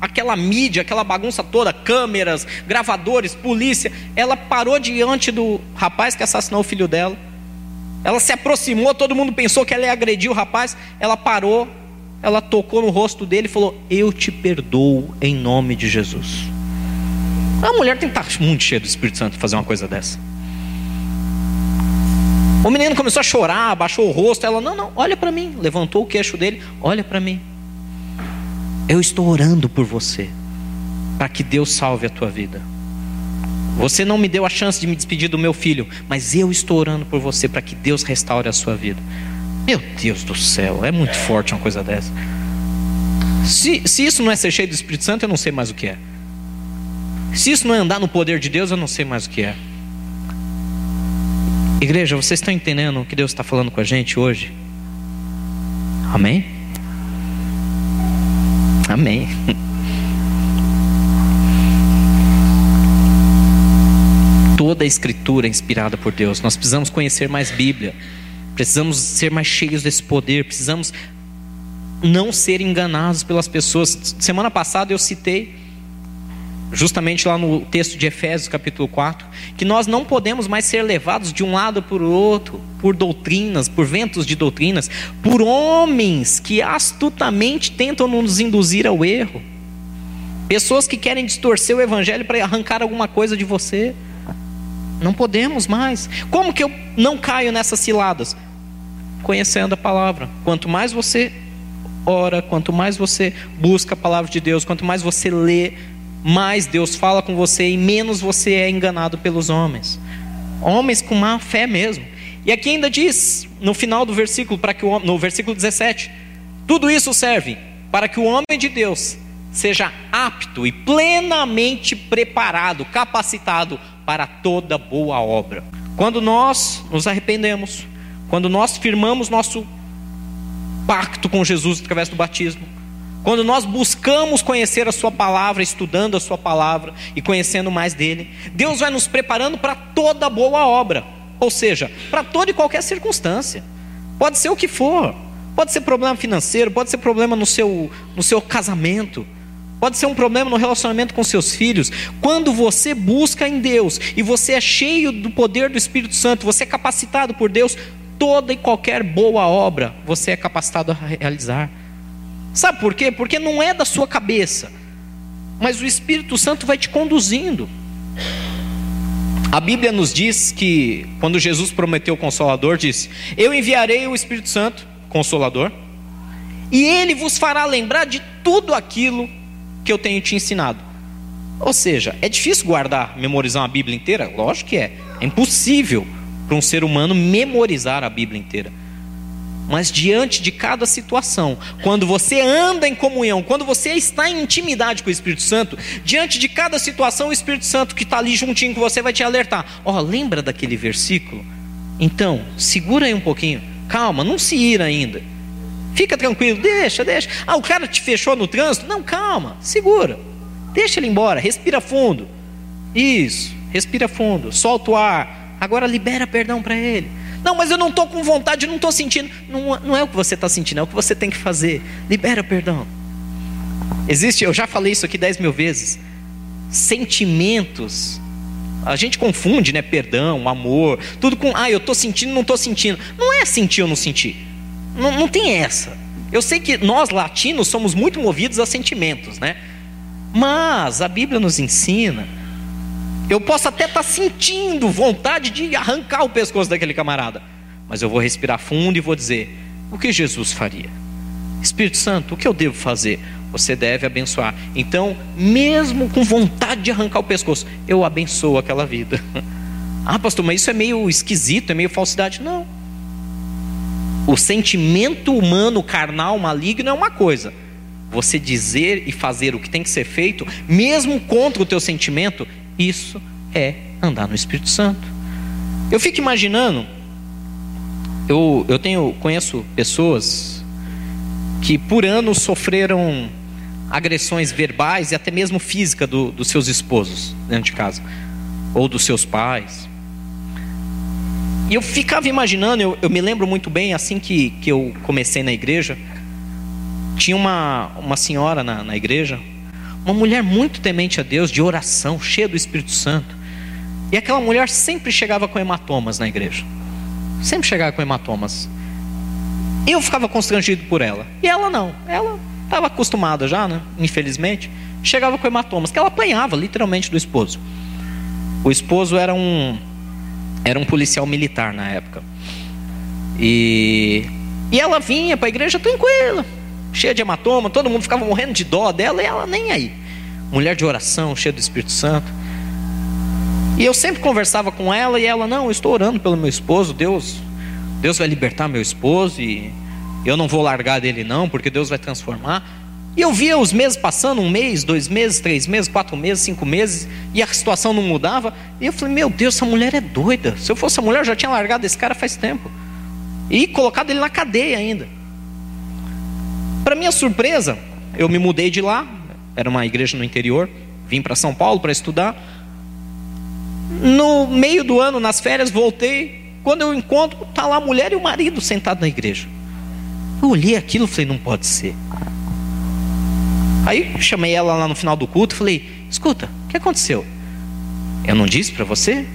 aquela mídia, aquela bagunça toda, câmeras, gravadores, polícia, ela parou diante do rapaz que assassinou o filho dela. Ela se aproximou, todo mundo pensou que ela ia agredir o rapaz, ela parou, ela tocou no rosto dele e falou: Eu te perdoo em nome de Jesus. A mulher tem que estar muito cheia do Espírito Santo para fazer uma coisa dessa. O menino começou a chorar, baixou o rosto. Ela: Não, não, olha para mim. Levantou o queixo dele: Olha para mim. Eu estou orando por você, para que Deus salve a tua vida. Você não me deu a chance de me despedir do meu filho, mas eu estou orando por você para que Deus restaure a sua vida. Meu Deus do céu, é muito forte uma coisa dessa. Se, se isso não é ser cheio do Espírito Santo, eu não sei mais o que é. Se isso não é andar no poder de Deus, eu não sei mais o que é. Igreja, vocês estão entendendo o que Deus está falando com a gente hoje? Amém? Amém. Toda a Escritura é inspirada por Deus. Nós precisamos conhecer mais Bíblia. Precisamos ser mais cheios desse poder, precisamos não ser enganados pelas pessoas. Semana passada eu citei justamente lá no texto de Efésios, capítulo 4, que nós não podemos mais ser levados de um lado para o outro, por doutrinas, por ventos de doutrinas, por homens que astutamente tentam nos induzir ao erro. Pessoas que querem distorcer o evangelho para arrancar alguma coisa de você. Não podemos mais. Como que eu não caio nessas ciladas? Conhecendo a palavra. Quanto mais você ora, quanto mais você busca a palavra de Deus, quanto mais você lê, mais Deus fala com você e menos você é enganado pelos homens. Homens com má fé mesmo. E aqui ainda diz, no final do versículo, para que o, no versículo 17, tudo isso serve para que o homem de Deus seja apto e plenamente preparado, capacitado para toda boa obra. Quando nós nos arrependemos, quando nós firmamos nosso pacto com Jesus através do batismo, quando nós buscamos conhecer a Sua palavra, estudando a Sua palavra e conhecendo mais dele, Deus vai nos preparando para toda boa obra, ou seja, para toda e qualquer circunstância, pode ser o que for, pode ser problema financeiro, pode ser problema no seu, no seu casamento, pode ser um problema no relacionamento com seus filhos. Quando você busca em Deus e você é cheio do poder do Espírito Santo, você é capacitado por Deus, toda e qualquer boa obra você é capacitado a realizar. Sabe por quê? Porque não é da sua cabeça, mas o Espírito Santo vai te conduzindo. A Bíblia nos diz que, quando Jesus prometeu o Consolador, disse: Eu enviarei o Espírito Santo, Consolador, e ele vos fará lembrar de tudo aquilo que eu tenho te ensinado. Ou seja, é difícil guardar, memorizar uma Bíblia inteira? Lógico que é. É impossível para um ser humano memorizar a Bíblia inteira. Mas diante de cada situação, quando você anda em comunhão, quando você está em intimidade com o Espírito Santo, diante de cada situação, o Espírito Santo que está ali juntinho com você vai te alertar: Ó, oh, lembra daquele versículo? Então, segura aí um pouquinho, calma, não se ira ainda. Fica tranquilo, deixa, deixa. Ah, o cara te fechou no trânsito? Não, calma, segura. Deixa ele embora, respira fundo. Isso, respira fundo, solta o ar. Agora libera perdão para ele. Não, mas eu não estou com vontade, não estou sentindo. Não, não é o que você está sentindo, é o que você tem que fazer. Libera perdão. Existe, eu já falei isso aqui dez mil vezes. Sentimentos. A gente confunde, né? Perdão, amor, tudo com, ah, eu estou sentindo, não estou sentindo. Não é sentir ou não sentir. Não, não tem essa. Eu sei que nós latinos somos muito movidos a sentimentos, né? Mas a Bíblia nos ensina eu posso até estar tá sentindo vontade de arrancar o pescoço daquele camarada, mas eu vou respirar fundo e vou dizer: o que Jesus faria? Espírito Santo, o que eu devo fazer? Você deve abençoar. Então, mesmo com vontade de arrancar o pescoço, eu abençoo aquela vida. [laughs] ah, pastor, mas isso é meio esquisito, é meio falsidade. Não. O sentimento humano carnal maligno é uma coisa. Você dizer e fazer o que tem que ser feito, mesmo contra o teu sentimento, isso é andar no Espírito Santo. Eu fico imaginando, eu, eu tenho, conheço pessoas que por anos sofreram agressões verbais e até mesmo física do, dos seus esposos dentro de casa, ou dos seus pais. E eu ficava imaginando, eu, eu me lembro muito bem, assim que, que eu comecei na igreja, tinha uma, uma senhora na, na igreja, uma mulher muito temente a Deus, de oração, cheia do Espírito Santo. E aquela mulher sempre chegava com hematomas na igreja. Sempre chegava com hematomas. Eu ficava constrangido por ela. E ela não. Ela estava acostumada já, né? Infelizmente. Chegava com hematomas, que ela apanhava literalmente do esposo. O esposo era um era um policial militar na época. E e ela vinha para a igreja tranquila, cheia de hematoma, todo mundo ficava morrendo de dó dela e ela nem aí. Mulher de oração, cheia do Espírito Santo. E eu sempre conversava com ela e ela, não, eu estou orando pelo meu esposo, Deus, Deus vai libertar meu esposo e eu não vou largar dele não, porque Deus vai transformar. E eu via os meses passando, um mês, dois meses, três meses, quatro meses, cinco meses, e a situação não mudava. E eu falei, meu Deus, essa mulher é doida. Se eu fosse a mulher, eu já tinha largado esse cara faz tempo. E colocado ele na cadeia ainda. Para minha surpresa, eu me mudei de lá, era uma igreja no interior, vim para São Paulo para estudar. No meio do ano, nas férias, voltei. Quando eu encontro, tá lá a mulher e o marido sentado na igreja. Eu olhei aquilo e falei, não pode ser. Aí chamei ela lá no final do culto e falei, escuta, o que aconteceu? Eu não disse para você?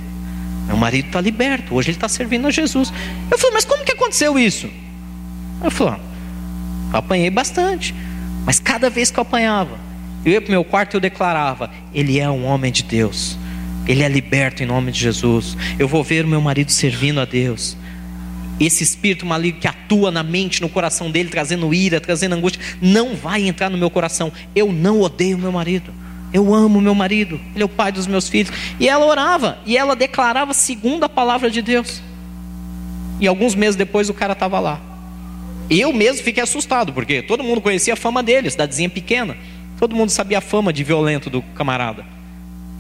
Meu marido está liberto, hoje ele está servindo a Jesus. Eu falei, mas como que aconteceu isso? Eu falei, ah, apanhei bastante, mas cada vez que eu apanhava, eu ia para o meu quarto e eu declarava: Ele é um homem de Deus, ele é liberto em nome de Jesus. Eu vou ver o meu marido servindo a Deus. Esse espírito maligno que atua na mente, no coração dele, trazendo ira, trazendo angústia, não vai entrar no meu coração. Eu não odeio meu marido. Eu amo meu marido, ele é o pai dos meus filhos. E ela orava, e ela declarava segundo a palavra de Deus. E alguns meses depois o cara estava lá. Eu mesmo fiquei assustado, porque todo mundo conhecia a fama dele, cidadezinha pequena. Todo mundo sabia a fama de violento do camarada.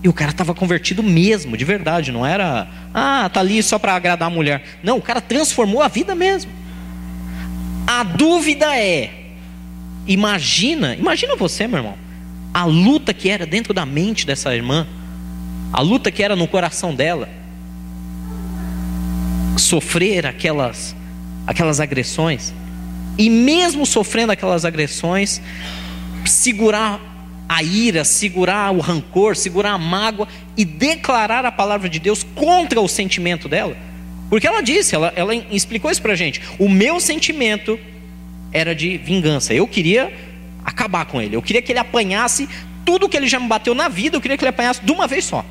E o cara estava convertido mesmo, de verdade, não era, ah, tá ali só para agradar a mulher. Não, o cara transformou a vida mesmo. A dúvida é, imagina, imagina você, meu irmão, a luta que era dentro da mente dessa irmã, a luta que era no coração dela, sofrer aquelas, aquelas agressões, e mesmo sofrendo aquelas agressões, segurar a ira, segurar o rancor, segurar a mágoa e declarar a palavra de Deus contra o sentimento dela. Porque ela disse, ela, ela explicou isso para gente. O meu sentimento era de vingança. Eu queria acabar com ele. Eu queria que ele apanhasse tudo que ele já me bateu na vida. Eu queria que ele apanhasse de uma vez só.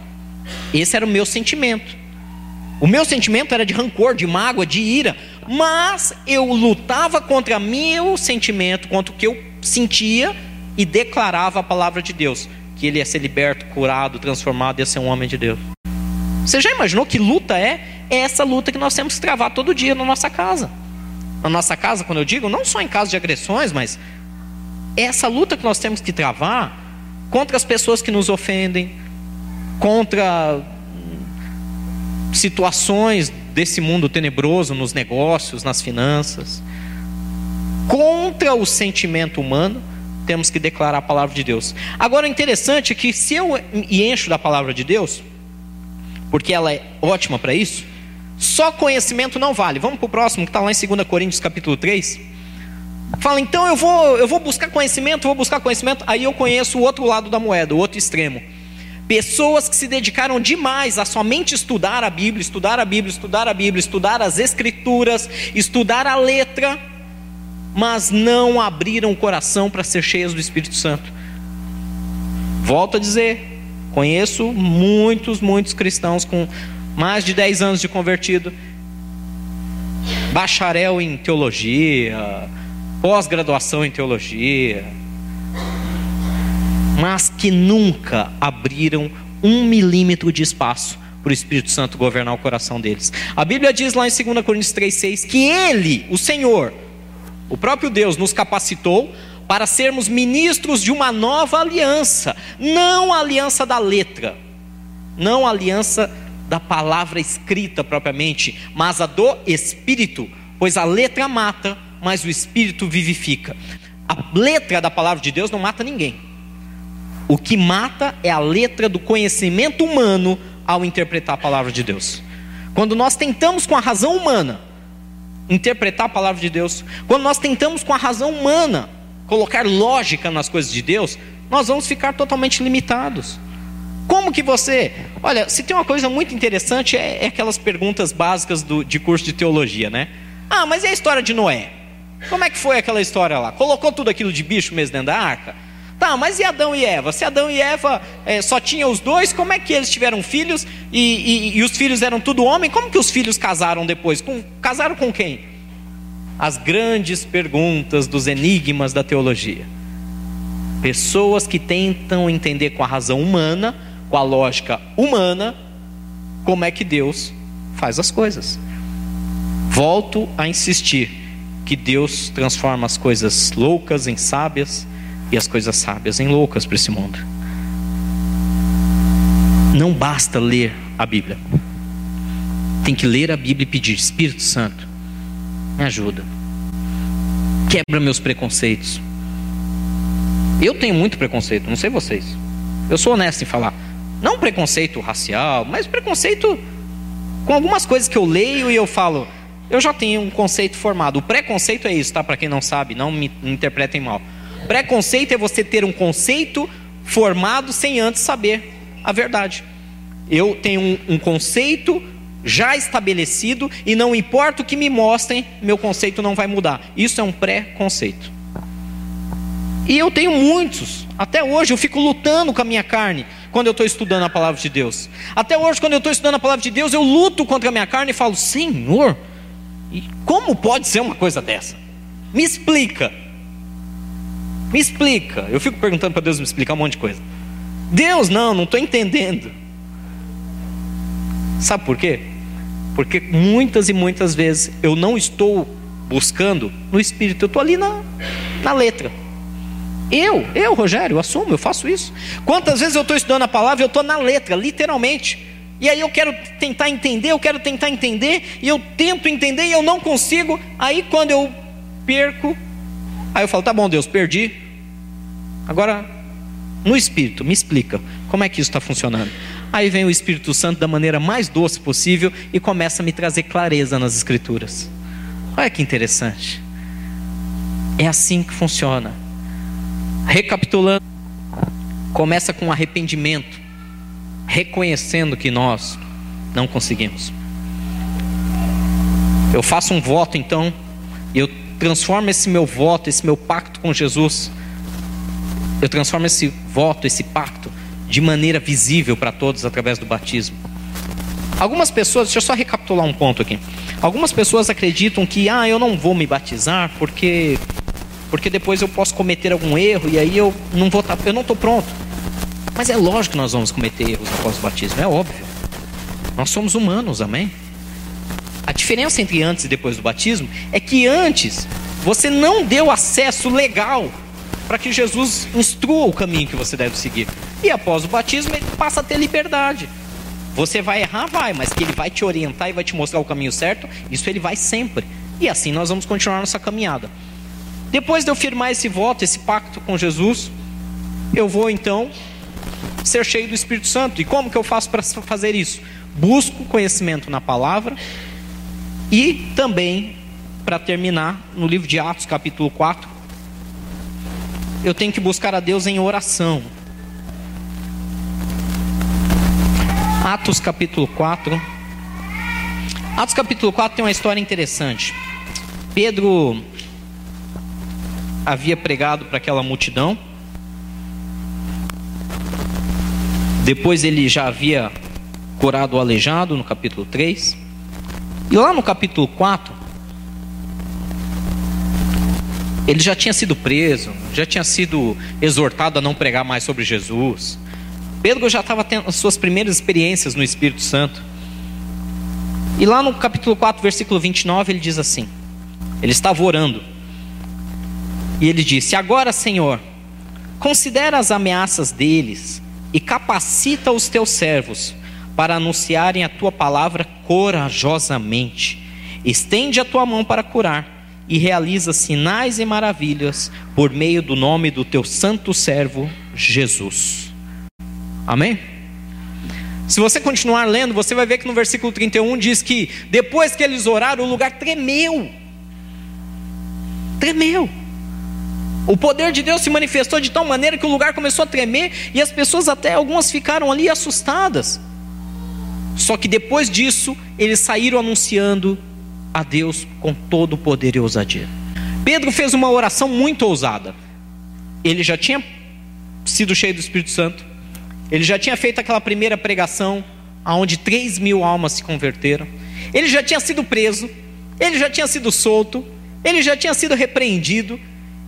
Esse era o meu sentimento. O meu sentimento era de rancor, de mágoa, de ira. Mas eu lutava contra meu sentimento, contra o que eu sentia e declarava a palavra de Deus, que ele ia ser liberto, curado, transformado, ia ser um homem de Deus. Você já imaginou que luta é? É essa luta que nós temos que travar todo dia na nossa casa. Na nossa casa, quando eu digo, não só em caso de agressões, mas é essa luta que nós temos que travar contra as pessoas que nos ofendem, contra situações desse mundo tenebroso nos negócios, nas finanças, contra o sentimento humano temos que declarar a palavra de Deus. Agora, o interessante é que se eu me encho da palavra de Deus, porque ela é ótima para isso, só conhecimento não vale. Vamos para o próximo, que está lá em 2 Coríntios capítulo 3. Fala, então eu vou, eu vou buscar conhecimento, vou buscar conhecimento, aí eu conheço o outro lado da moeda, o outro extremo. Pessoas que se dedicaram demais a somente estudar a Bíblia, estudar a Bíblia, estudar a Bíblia, estudar as Escrituras, estudar a letra, mas não abriram o coração para ser cheias do Espírito Santo. Volto a dizer, conheço muitos, muitos cristãos com mais de 10 anos de convertido, bacharel em teologia, pós-graduação em teologia, mas que nunca abriram um milímetro de espaço para o Espírito Santo governar o coração deles. A Bíblia diz lá em 2 Coríntios 3,6 que Ele, o Senhor, o próprio Deus nos capacitou para sermos ministros de uma nova aliança, não a aliança da letra, não a aliança da palavra escrita propriamente, mas a do Espírito, pois a letra mata, mas o Espírito vivifica. A letra da palavra de Deus não mata ninguém. O que mata é a letra do conhecimento humano ao interpretar a palavra de Deus. Quando nós tentamos com a razão humana interpretar a palavra de Deus, quando nós tentamos com a razão humana colocar lógica nas coisas de Deus, nós vamos ficar totalmente limitados. Como que você. Olha, se tem uma coisa muito interessante, é, é aquelas perguntas básicas do, de curso de teologia, né? Ah, mas e a história de Noé? Como é que foi aquela história lá? Colocou tudo aquilo de bicho mesmo dentro da arca? Tá, mas e Adão e Eva? Se Adão e Eva é, só tinham os dois, como é que eles tiveram filhos e, e, e, os filhos eram tudo homem? Como que os filhos casaram depois? Com, casaram com quem? As grandes perguntas dos enigmas da teologia. Pessoas que tentam entender com a razão humana, com a lógica humana, como é que Deus faz as coisas. Volto a insistir que Deus transforma as coisas loucas em sábias e as coisas sábias em loucas para esse mundo. Não basta ler a Bíblia. Tem que ler a Bíblia e pedir: Espírito Santo, me ajuda. Quebra meus preconceitos. Eu tenho muito preconceito, não sei vocês. Eu sou honesto em falar. Não preconceito racial, mas preconceito com algumas coisas que eu leio e eu falo. Eu já tenho um conceito formado. O preconceito é isso, tá? Para quem não sabe, não me interpretem mal. Preconceito é você ter um conceito formado sem antes saber a verdade. Eu tenho um, um conceito já estabelecido e não importa o que me mostrem, meu conceito não vai mudar. Isso é um pré-conceito. E eu tenho muitos. Até hoje eu fico lutando com a minha carne quando eu estou estudando a palavra de Deus. Até hoje, quando eu estou estudando a palavra de Deus, eu luto contra a minha carne e falo: Senhor, como pode ser uma coisa dessa? Me explica. Me explica. Eu fico perguntando para Deus me explicar um monte de coisa. Deus, não, não estou entendendo. Sabe por quê? Porque muitas e muitas vezes eu não estou buscando no Espírito, eu estou ali na, na letra. Eu, eu, Rogério, eu assumo, eu faço isso. Quantas vezes eu estou estudando a palavra, eu estou na letra, literalmente. E aí eu quero tentar entender, eu quero tentar entender, e eu tento entender e eu não consigo. Aí quando eu perco, aí eu falo, tá bom, Deus, perdi. Agora, no Espírito, me explica como é que isso está funcionando. Aí vem o Espírito Santo da maneira mais doce possível e começa a me trazer clareza nas Escrituras. Olha que interessante. É assim que funciona. Recapitulando, começa com arrependimento, reconhecendo que nós não conseguimos. Eu faço um voto então, eu transformo esse meu voto, esse meu pacto com Jesus, eu transformo esse voto, esse pacto, de maneira visível para todos através do batismo. Algumas pessoas, deixa eu só recapitular um ponto aqui. Algumas pessoas acreditam que, ah, eu não vou me batizar porque porque depois eu posso cometer algum erro e aí eu não vou tá, eu não estou pronto. Mas é lógico que nós vamos cometer erros após o batismo, é óbvio. Nós somos humanos, amém? A diferença entre antes e depois do batismo é que antes você não deu acesso legal para que Jesus instrua o caminho que você deve seguir. E após o batismo, ele passa a ter liberdade. Você vai errar, vai, mas que ele vai te orientar e vai te mostrar o caminho certo, isso ele vai sempre. E assim nós vamos continuar nossa caminhada. Depois de eu firmar esse voto, esse pacto com Jesus, eu vou então ser cheio do Espírito Santo. E como que eu faço para fazer isso? Busco conhecimento na palavra e também, para terminar, no livro de Atos, capítulo 4, eu tenho que buscar a Deus em oração. Atos capítulo 4. Atos capítulo 4 tem uma história interessante. Pedro havia pregado para aquela multidão. Depois ele já havia curado o aleijado no capítulo 3. E lá no capítulo 4, ele já tinha sido preso, já tinha sido exortado a não pregar mais sobre Jesus. Pedro já estava tendo as suas primeiras experiências no Espírito Santo. E lá no capítulo 4, versículo 29, ele diz assim: ele estava orando. E ele disse: Agora, Senhor, considera as ameaças deles e capacita os teus servos para anunciarem a tua palavra corajosamente. Estende a tua mão para curar e realiza sinais e maravilhas por meio do nome do teu santo servo Jesus. Amém? Se você continuar lendo, você vai ver que no versículo 31 diz que depois que eles oraram, o lugar tremeu. Tremeu. O poder de Deus se manifestou de tal maneira que o lugar começou a tremer e as pessoas, até algumas, ficaram ali assustadas. Só que depois disso, eles saíram anunciando a Deus com todo o poder e ousadia. Pedro fez uma oração muito ousada. Ele já tinha sido cheio do Espírito Santo, ele já tinha feito aquela primeira pregação, onde 3 mil almas se converteram, ele já tinha sido preso, ele já tinha sido solto, ele já tinha sido repreendido,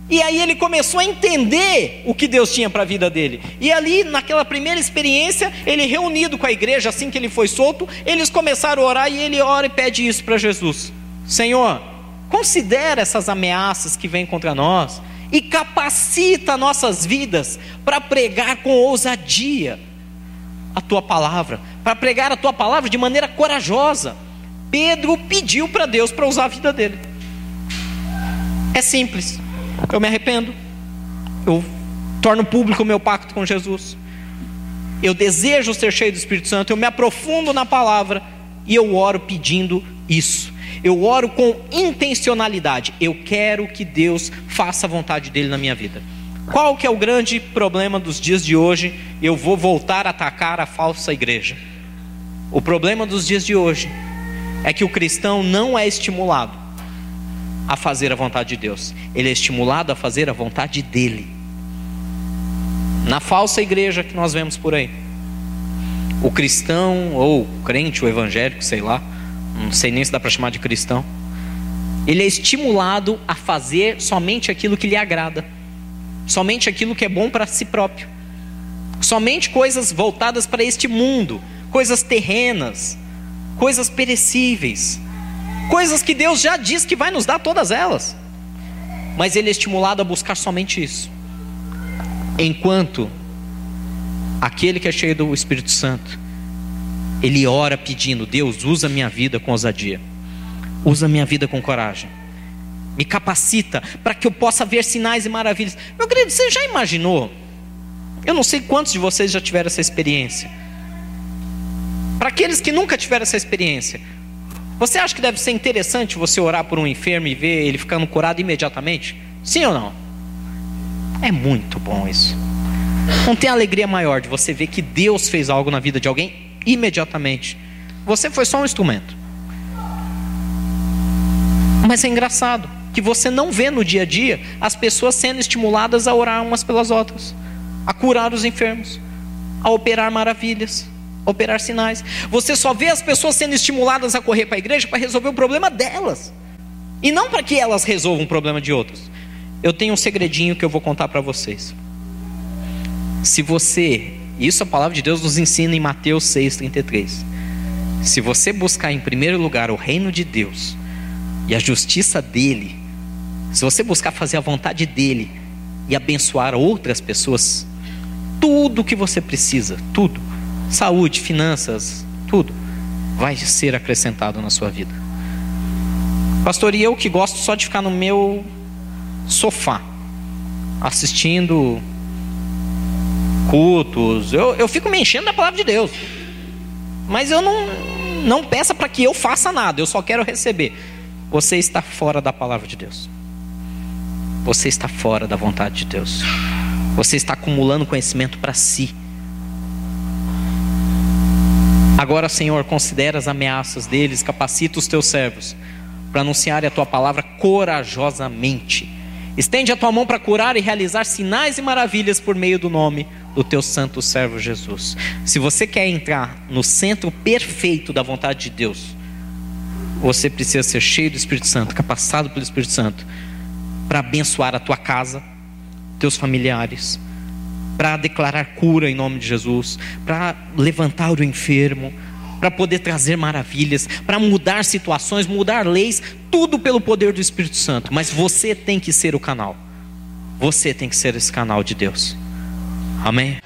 e aí ele começou a entender o que Deus tinha para a vida dele. E ali, naquela primeira experiência, ele reunido com a igreja, assim que ele foi solto, eles começaram a orar e ele ora e pede isso para Jesus. Senhor, considera essas ameaças que vêm contra nós e capacita nossas vidas para pregar com ousadia a tua palavra, para pregar a tua palavra de maneira corajosa. Pedro pediu para Deus para usar a vida dele. É simples. Eu me arrependo. Eu torno público o meu pacto com Jesus. Eu desejo ser cheio do Espírito Santo. Eu me aprofundo na palavra e eu oro pedindo isso. Eu oro com intencionalidade. Eu quero que Deus faça a vontade dele na minha vida. Qual que é o grande problema dos dias de hoje? Eu vou voltar a atacar a falsa igreja. O problema dos dias de hoje é que o cristão não é estimulado a fazer a vontade de Deus. Ele é estimulado a fazer a vontade dele. Na falsa igreja que nós vemos por aí. O cristão, ou o crente, o evangélico, sei lá, não sei nem se dá para chamar de cristão, ele é estimulado a fazer somente aquilo que lhe agrada, somente aquilo que é bom para si próprio, somente coisas voltadas para este mundo, coisas terrenas, coisas perecíveis, coisas que Deus já diz que vai nos dar todas elas, mas ele é estimulado a buscar somente isso, enquanto aquele que é cheio do Espírito Santo, ele ora pedindo: Deus, usa minha vida com ousadia, usa minha vida com coragem, me capacita para que eu possa ver sinais e maravilhas. Meu querido, você já imaginou? Eu não sei quantos de vocês já tiveram essa experiência. Para aqueles que nunca tiveram essa experiência, você acha que deve ser interessante você orar por um enfermo e ver ele ficando curado imediatamente? Sim ou não? É muito bom isso. Não tem alegria maior de você ver que Deus fez algo na vida de alguém imediatamente. Você foi só um instrumento. Mas é engraçado que você não vê no dia a dia as pessoas sendo estimuladas a orar umas pelas outras, a curar os enfermos, a operar maravilhas, operar sinais. Você só vê as pessoas sendo estimuladas a correr para a igreja para resolver o problema delas, e não para que elas resolvam o problema de outros. Eu tenho um segredinho que eu vou contar para vocês. Se você, isso a palavra de Deus nos ensina em Mateus 6,33. Se você buscar em primeiro lugar o reino de Deus e a justiça dele, se você buscar fazer a vontade dele e abençoar outras pessoas, tudo que você precisa, tudo, saúde, finanças, tudo, vai ser acrescentado na sua vida. Pastor, e eu que gosto só de ficar no meu sofá, assistindo cultos. Eu, eu fico me enchendo da palavra de Deus. Mas eu não, não peça para que eu faça nada, eu só quero receber. Você está fora da palavra de Deus. Você está fora da vontade de Deus. Você está acumulando conhecimento para si. Agora, Senhor, considera as ameaças deles, capacita os teus servos para anunciar a tua palavra corajosamente. Estende a tua mão para curar e realizar sinais e maravilhas por meio do nome do teu santo servo Jesus. Se você quer entrar no centro perfeito da vontade de Deus, você precisa ser cheio do Espírito Santo, capacitado pelo Espírito Santo, para abençoar a tua casa, teus familiares, para declarar cura em nome de Jesus, para levantar o enfermo, para poder trazer maravilhas, para mudar situações, mudar leis, tudo pelo poder do Espírito Santo. Mas você tem que ser o canal. Você tem que ser esse canal de Deus. Amém?